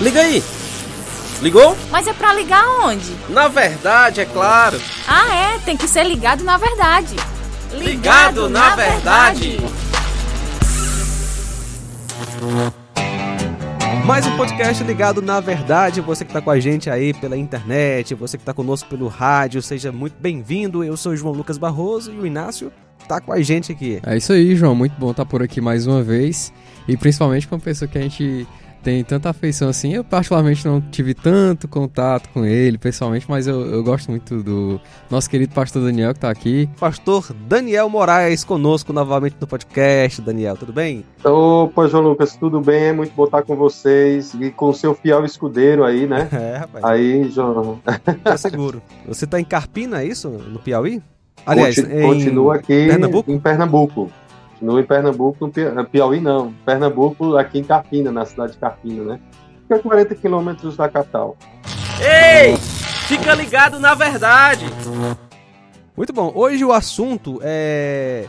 Liga aí! Ligou? Mas é pra ligar onde? Na verdade, é claro. Ah, é, tem que ser ligado na verdade. Ligado, ligado na, na, verdade. verdade. Mais um podcast ligado na verdade. Você que está com a gente aí pela internet, você que está conosco pelo rádio, seja muito bem-vindo. Eu sou o João Lucas Barroso e o Inácio está com a gente aqui. É isso aí, João. Muito bom estar por aqui mais uma vez. E principalmente com uma pessoa que a gente tem tanta afeição assim. Eu, particularmente, não tive tanto contato com ele pessoalmente, mas eu, eu gosto muito do nosso querido pastor Daniel que está aqui. Pastor Daniel Moraes conosco novamente no podcast. Daniel, tudo bem? Opa, João Lucas, tudo bem? É muito bom estar com vocês e com o seu fiel escudeiro aí, né? É, rapaz. Aí, João. Tá seguro. Você está em Carpina, é isso? No Piauí? Aliás, Continua aqui Pernambuco? em Pernambuco. No em Pernambuco, no Piauí não. Pernambuco, aqui em Carpina, na cidade de Carpina, né? Fica a 40 quilômetros da capital. Ei! Fica ligado na verdade! Muito bom. Hoje o assunto é.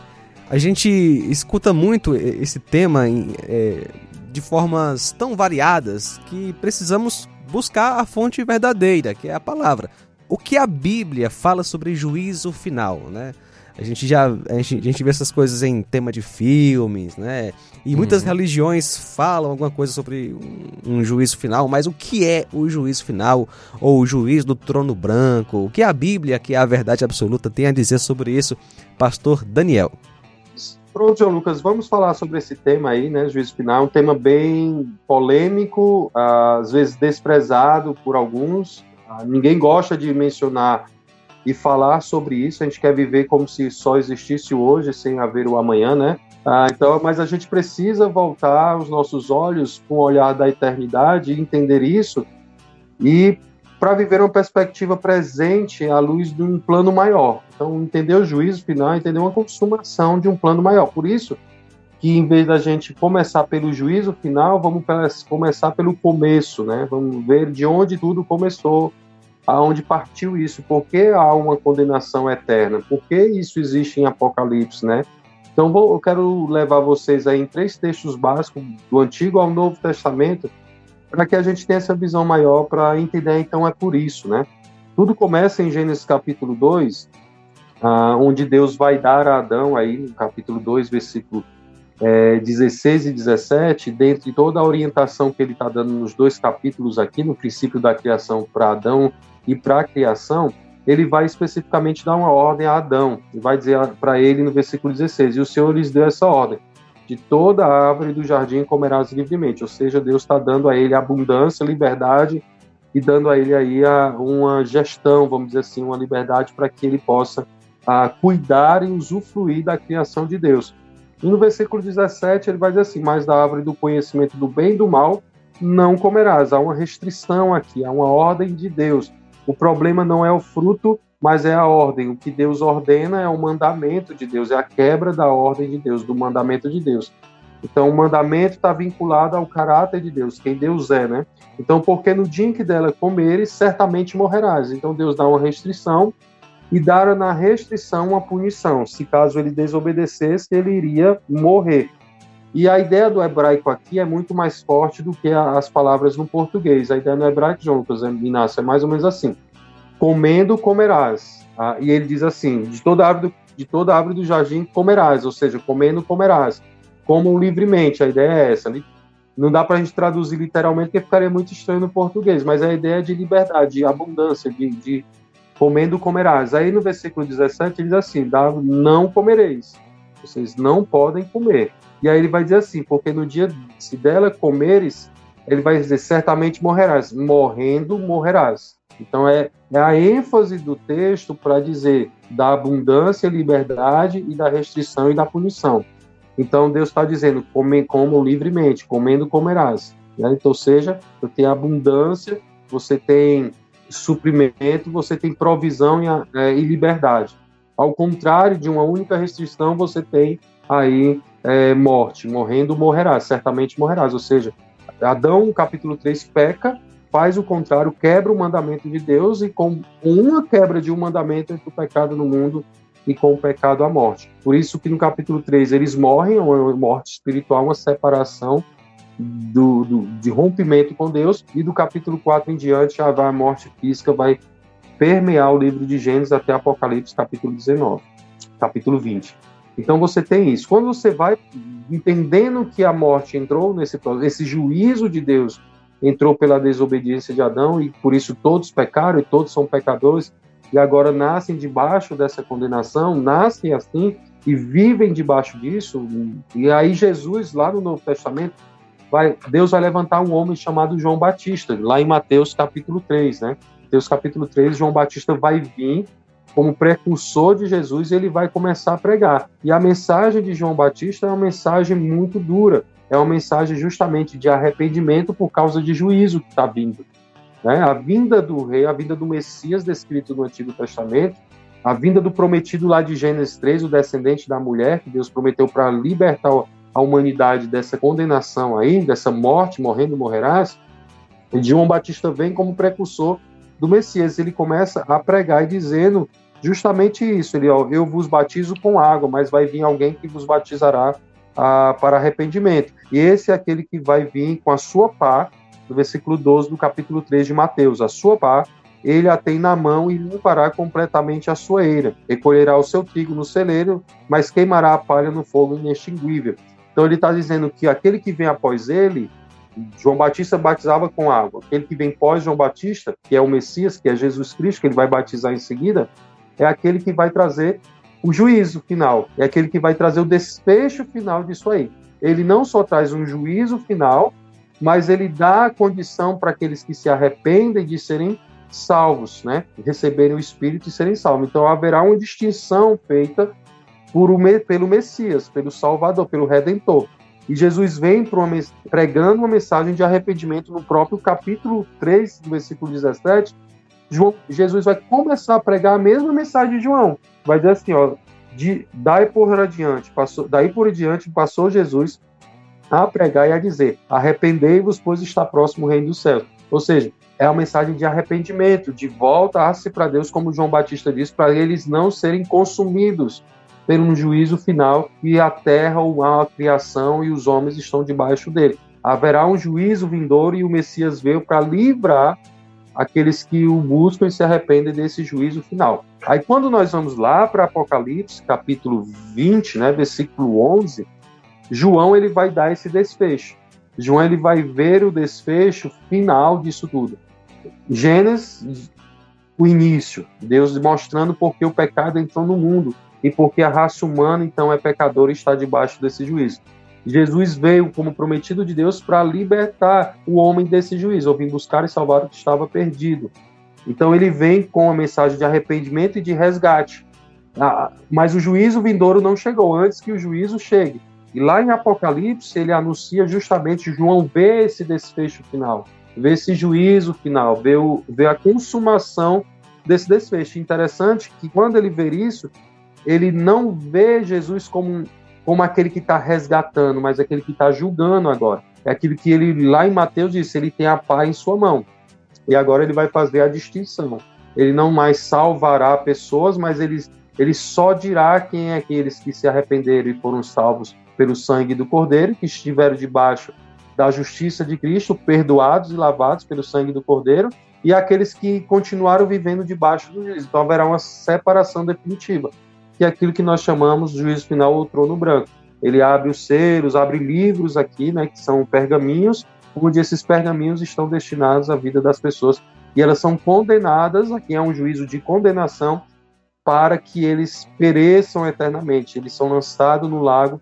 A gente escuta muito esse tema em, é, de formas tão variadas que precisamos buscar a fonte verdadeira, que é a palavra. O que a Bíblia fala sobre juízo final, né? A gente já a gente, a gente vê essas coisas em tema de filmes, né? E muitas uhum. religiões falam alguma coisa sobre um, um, juízo final, mas o que é o juízo final ou o juízo do trono branco? O que a Bíblia, que é a verdade absoluta, tem a dizer sobre isso, pastor Daniel? Pronto, João Lucas, vamos falar sobre esse tema aí, né? Juízo final, um tema bem polêmico, às vezes desprezado por alguns. Ah, ninguém gosta de mencionar e falar sobre isso. A gente quer viver como se só existisse hoje, sem haver o amanhã, né? Ah, então, mas a gente precisa voltar os nossos olhos com o olhar da eternidade e entender isso e para viver uma perspectiva presente à luz de um plano maior. Então, entender o juízo final, entender uma consumação de um plano maior. Por isso que em vez da gente começar pelo juízo final, vamos começar pelo começo, né? Vamos ver de onde tudo começou, aonde partiu isso, por que há uma condenação eterna, por que isso existe em Apocalipse, né? Então vou, eu quero levar vocês aí em três textos básicos, do Antigo ao Novo Testamento, para que a gente tenha essa visão maior para entender, então é por isso, né? Tudo começa em Gênesis capítulo 2, ah, onde Deus vai dar a Adão, aí no capítulo 2, versículo é, 16 e 17, dentro de toda a orientação que ele está dando nos dois capítulos aqui, no princípio da criação para Adão e para a criação, ele vai especificamente dar uma ordem a Adão, e vai dizer para ele no versículo 16: E o Senhor lhes deu essa ordem: De toda a árvore do jardim comerás livremente. Ou seja, Deus está dando a ele abundância, liberdade e dando a ele aí a, uma gestão, vamos dizer assim, uma liberdade para que ele possa a, cuidar e usufruir da criação de Deus. E no versículo 17 ele vai dizer assim: Mas da árvore do conhecimento do bem e do mal não comerás. Há uma restrição aqui, há uma ordem de Deus o problema não é o fruto, mas é a ordem. O que Deus ordena é o mandamento de Deus, é a quebra da ordem de Deus, do mandamento de Deus. Então, o mandamento está vinculado ao caráter de Deus, quem Deus é, né? Então, porque no dia em que dela comeres, certamente morrerás. Então, Deus dá uma restrição e dá na restrição uma punição. Se caso ele desobedecesse, ele iria morrer. E a ideia do hebraico aqui é muito mais forte do que as palavras no português. A ideia no hebraico, Lucas Inácio, é mais ou menos assim: comendo, comerás. Ah, e ele diz assim: de toda árvore do, de toda árvore do jardim comerás, ou seja, comendo, comerás. Como livremente, a ideia é essa. Não dá para a gente traduzir literalmente, porque ficaria muito estranho no português, mas a ideia é de liberdade, de abundância, de, de comendo, comerás. Aí no versículo 17 ele diz assim: não comereis, vocês não podem comer. E aí ele vai dizer assim: porque no dia, se dela comeres, ele vai dizer: certamente morrerás. Morrendo, morrerás. Então é, é a ênfase do texto para dizer da abundância, liberdade e da restrição e da punição. Então Deus está dizendo: come, como livremente, comendo comerás. Né? Então, ou seja, você tem abundância, você tem suprimento, você tem provisão e, é, e liberdade. Ao contrário de uma única restrição, você tem aí é, morte, morrendo morrerás, certamente morrerás. Ou seja, Adão, capítulo 3, peca, faz o contrário, quebra o mandamento de Deus e com uma quebra de um mandamento entre o pecado no mundo e com o pecado a morte. Por isso que no capítulo 3 eles morrem, uma morte espiritual, uma separação, do, do, de rompimento com Deus, e do capítulo 4 em diante já vai a morte física, vai permear o livro de Gênesis até Apocalipse, capítulo 19, capítulo 20. Então você tem isso. Quando você vai entendendo que a morte entrou nesse esse juízo de Deus entrou pela desobediência de Adão e por isso todos pecaram e todos são pecadores e agora nascem debaixo dessa condenação, nascem assim e vivem debaixo disso. E aí Jesus lá no Novo Testamento vai Deus vai levantar um homem chamado João Batista, lá em Mateus capítulo 3, né? Mateus capítulo 3, João Batista vai vir como precursor de Jesus e ele vai começar a pregar. E a mensagem de João Batista é uma mensagem muito dura, é uma mensagem justamente de arrependimento por causa de juízo que está vindo. Né? A vinda do rei, a vinda do Messias descrito no Antigo Testamento, a vinda do prometido lá de Gênesis 3, o descendente da mulher, que Deus prometeu para libertar a humanidade dessa condenação aí, dessa morte, morrendo morrerás, João Batista vem como precursor do Messias. Ele começa a pregar e dizendo justamente isso. Ele, ó, eu vos batizo com água, mas vai vir alguém que vos batizará ah, para arrependimento. E esse é aquele que vai vir com a sua pá, no versículo 12 do capítulo 3 de Mateus. A sua pá, ele a tem na mão e limpará completamente a sua eira. Recolherá o seu trigo no celeiro, mas queimará a palha no fogo inextinguível. Então ele está dizendo que aquele que vem após ele, João Batista batizava com água. Aquele que vem pós João Batista, que é o Messias, que é Jesus Cristo, que ele vai batizar em seguida, é aquele que vai trazer o juízo final, é aquele que vai trazer o desfecho final disso aí. Ele não só traz um juízo final, mas ele dá a condição para aqueles que se arrependem de serem salvos, né? Receberem o Espírito e serem salvos. Então haverá uma distinção feita por pelo Messias, pelo Salvador, pelo Redentor. E Jesus vem uma, pregando uma mensagem de arrependimento no próprio capítulo 3, versículo 17, João, Jesus vai começar a pregar a mesma mensagem de João. Vai dizer assim, ó, de, daí por adiante, passou, daí por diante passou Jesus a pregar e a dizer: arrependei-vos, pois está próximo o reino dos céus. Ou seja, é uma mensagem de arrependimento, de volta a se para Deus, como João Batista disse, para eles não serem consumidos pelo juízo final e a terra, a criação e os homens estão debaixo dele. Haverá um juízo vindouro e o Messias veio para livrar aqueles que o buscam e se arrependem desse juízo final. Aí quando nós vamos lá para Apocalipse, capítulo 20, né, versículo 11, João ele vai dar esse desfecho. João ele vai ver o desfecho final disso tudo. Gênesis, o início, Deus mostrando porque o pecado entrou no mundo e porque a raça humana então é pecadora e está debaixo desse juízo. Jesus veio como prometido de Deus para libertar o homem desse juízo, ou vir buscar e salvar o que estava perdido. Então ele vem com a mensagem de arrependimento e de resgate. Ah, mas o juízo vindouro não chegou antes que o juízo chegue. E lá em Apocalipse ele anuncia justamente João vê esse desfecho final, vê esse juízo final, vê, o, vê a consumação desse desfecho. Interessante que quando ele vê isso, ele não vê Jesus como como aquele que está resgatando, mas aquele que está julgando agora. É aquilo que ele, lá em Mateus, disse: ele tem a pá em sua mão. E agora ele vai fazer a distinção. Ele não mais salvará pessoas, mas ele, ele só dirá quem é aqueles que se arrependeram e foram salvos pelo sangue do Cordeiro, que estiveram debaixo da justiça de Cristo, perdoados e lavados pelo sangue do Cordeiro, e aqueles que continuaram vivendo debaixo do juízo. Então haverá uma separação definitiva é aquilo que nós chamamos de juízo final ou trono branco. Ele abre os selos, abre livros aqui, né, que são pergaminhos, onde esses pergaminhos estão destinados à vida das pessoas e elas são condenadas, aqui é um juízo de condenação, para que eles pereçam eternamente. Eles são lançados no lago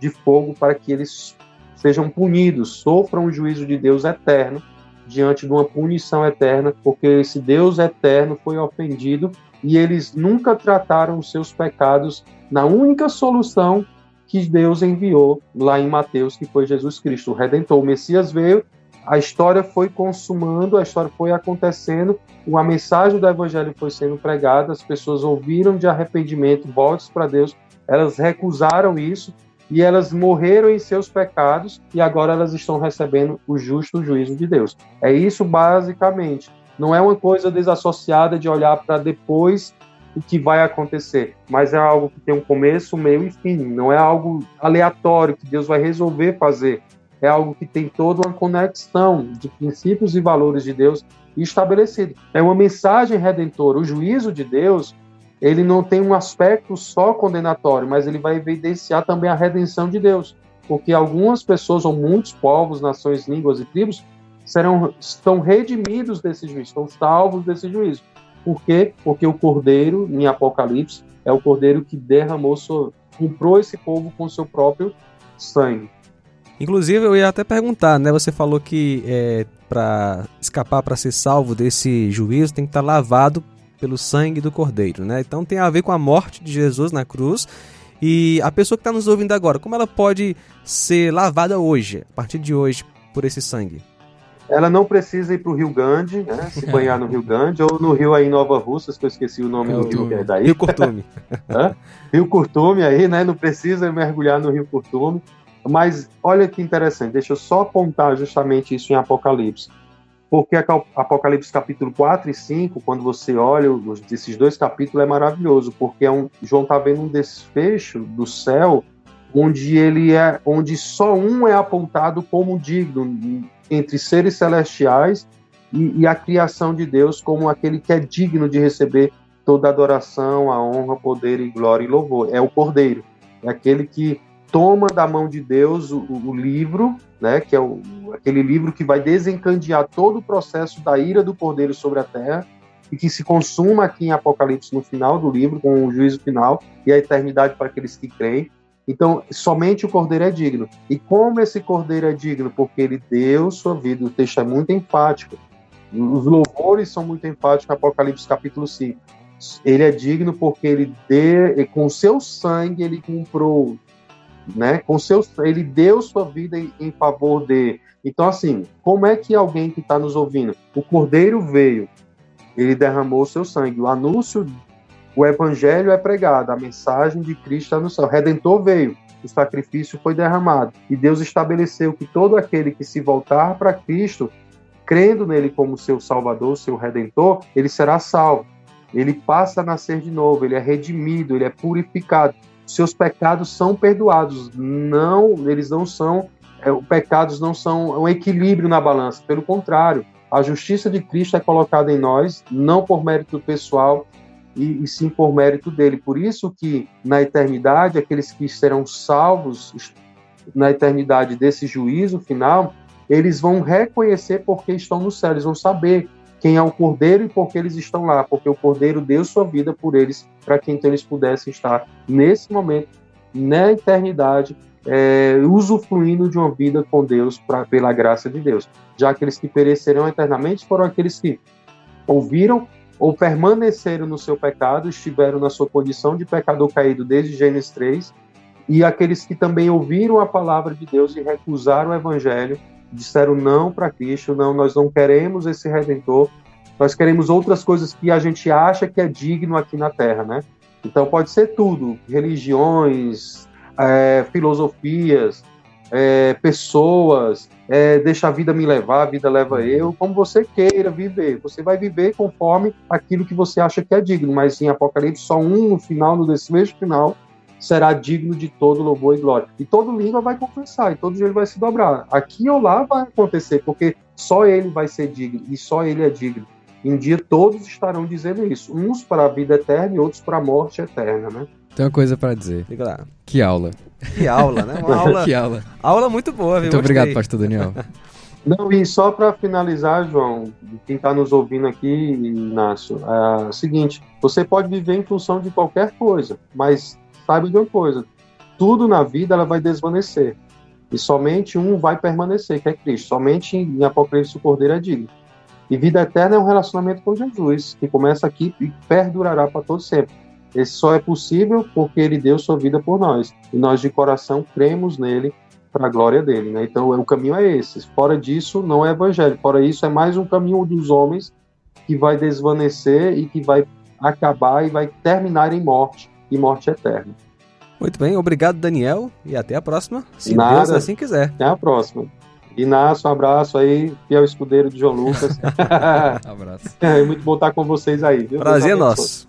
de fogo para que eles sejam punidos, sofram o juízo de Deus eterno diante de uma punição eterna, porque esse Deus eterno foi ofendido e eles nunca trataram os seus pecados na única solução que Deus enviou lá em Mateus, que foi Jesus Cristo, o Redentor. O Messias veio, a história foi consumando, a história foi acontecendo, a mensagem do Evangelho foi sendo pregada, as pessoas ouviram de arrependimento, voltas para Deus, elas recusaram isso e elas morreram em seus pecados e agora elas estão recebendo o justo juízo de Deus. É isso basicamente. Não é uma coisa desassociada de olhar para depois o que vai acontecer, mas é algo que tem um começo, meio e fim. Não é algo aleatório que Deus vai resolver fazer. é algo que tem toda uma conexão de princípios e valores de Deus estabelecido. É uma mensagem redentora. O juízo de Deus, ele não tem um aspecto só condenatório, mas ele vai evidenciar também a redenção de Deus. Porque algumas pessoas, ou muitos povos, nações, línguas e tribos, serão, estão redimidos desse juízo, estão salvos desse juízo. Por quê? Porque o Cordeiro, em Apocalipse, é o Cordeiro que derramou, comprou esse povo com seu próprio sangue. Inclusive, eu ia até perguntar, né? Você falou que é, para escapar, para ser salvo desse juízo, tem que estar tá lavado pelo sangue do Cordeiro, né? Então tem a ver com a morte de Jesus na cruz. E a pessoa que está nos ouvindo agora, como ela pode ser lavada hoje, a partir de hoje, por esse sangue? Ela não precisa ir para o Rio Grande, né, se banhar no Rio Grande, ou no rio aí em Nova Russas, que eu esqueci o nome do rio que é daí. Rio Curtume. rio Curtume aí, né? Não precisa mergulhar no Rio Curtume. Mas olha que interessante, deixa eu só apontar justamente isso em Apocalipse. Porque Apocalipse capítulo 4 e 5, quando você olha esses dois capítulos, é maravilhoso, porque é um, João está vendo um desfecho do céu onde ele é, onde só um é apontado como digno entre seres celestiais e, e a criação de Deus como aquele que é digno de receber toda a adoração, a honra, poder e glória e louvor. É o Cordeiro, é aquele que toma da mão de Deus o, o livro, né, que é o, aquele livro que vai desencadear todo o processo da ira do Cordeiro sobre a terra e que se consuma aqui em Apocalipse no final do livro, com o juízo final e a eternidade para aqueles que creem. Então, somente o Cordeiro é digno. E como esse Cordeiro é digno? Porque ele deu sua vida. O texto é muito enfático. Os louvores são muito enfáticos Apocalipse capítulo 5. Ele é digno porque ele deu, com seu sangue ele comprou, né? Com seu, ele deu sua vida em, em favor de. Então, assim, como é que alguém que está nos ouvindo, o Cordeiro veio, ele derramou seu sangue. O anúncio o evangelho é pregado, a mensagem de Cristo está no céu. O redentor veio, o sacrifício foi derramado. E Deus estabeleceu que todo aquele que se voltar para Cristo, crendo nele como seu salvador, seu redentor, ele será salvo. Ele passa a nascer de novo, ele é redimido, ele é purificado. Seus pecados são perdoados. Não, eles não são, é, os pecados não são um equilíbrio na balança. Pelo contrário, a justiça de Cristo é colocada em nós, não por mérito pessoal, e, e sim por mérito dele. Por isso que na eternidade aqueles que serão salvos na eternidade desse juízo final, eles vão reconhecer porque estão no céu, eles vão saber quem é o Cordeiro e por que eles estão lá, porque o Cordeiro deu sua vida por eles, para que então eles pudessem estar nesse momento, na eternidade, é, usufruindo de uma vida com Deus pra, pela graça de Deus. Já aqueles que perecerão eternamente foram aqueles que ouviram ou permaneceram no seu pecado, estiveram na sua condição de pecador caído desde Gênesis 3, e aqueles que também ouviram a palavra de Deus e recusaram o evangelho, disseram não para Cristo, não, nós não queremos esse redentor, nós queremos outras coisas que a gente acha que é digno aqui na terra, né? Então pode ser tudo, religiões, é, filosofias, é, pessoas, é, deixa a vida me levar, a vida leva eu, como você queira viver. Você vai viver conforme aquilo que você acha que é digno, mas em Apocalipse só um no final, no desfecho final, será digno de todo louvor e glória. E todo língua vai confessar, e todo ele vai se dobrar. Aqui ou lá vai acontecer, porque só ele vai ser digno, e só ele é digno. Um dia todos estarão dizendo isso, uns para a vida eterna e outros para a morte eterna, né? Tem uma coisa para dizer. Diga lá. Que aula. Que aula, né? Uma aula, que aula. Aula muito boa, viu? Muito Gostei. obrigado, pastor Daniel. Não, e só para finalizar, João, quem está nos ouvindo aqui, Inácio, é o seguinte: você pode viver em função de qualquer coisa, mas saiba de uma coisa: tudo na vida ela vai desvanecer. E somente um vai permanecer, que é Cristo. Somente em Apocalipse o Cordeiro é digno. E vida eterna é um relacionamento com Jesus, que começa aqui e perdurará para todo sempre. Esse só é possível porque ele deu sua vida por nós. E nós, de coração, cremos nele para a glória dele. Né? Então, o caminho é esse. Fora disso, não é evangelho. Fora isso, é mais um caminho dos homens que vai desvanecer e que vai acabar e vai terminar em morte e morte eterna. Muito bem, obrigado, Daniel, e até a próxima, se Nada, Deus assim quiser. Até a próxima. Inácio, um abraço aí, fiel escudeiro de João Lucas. abraço. É muito bom estar com vocês aí. Viu? Prazer é nosso.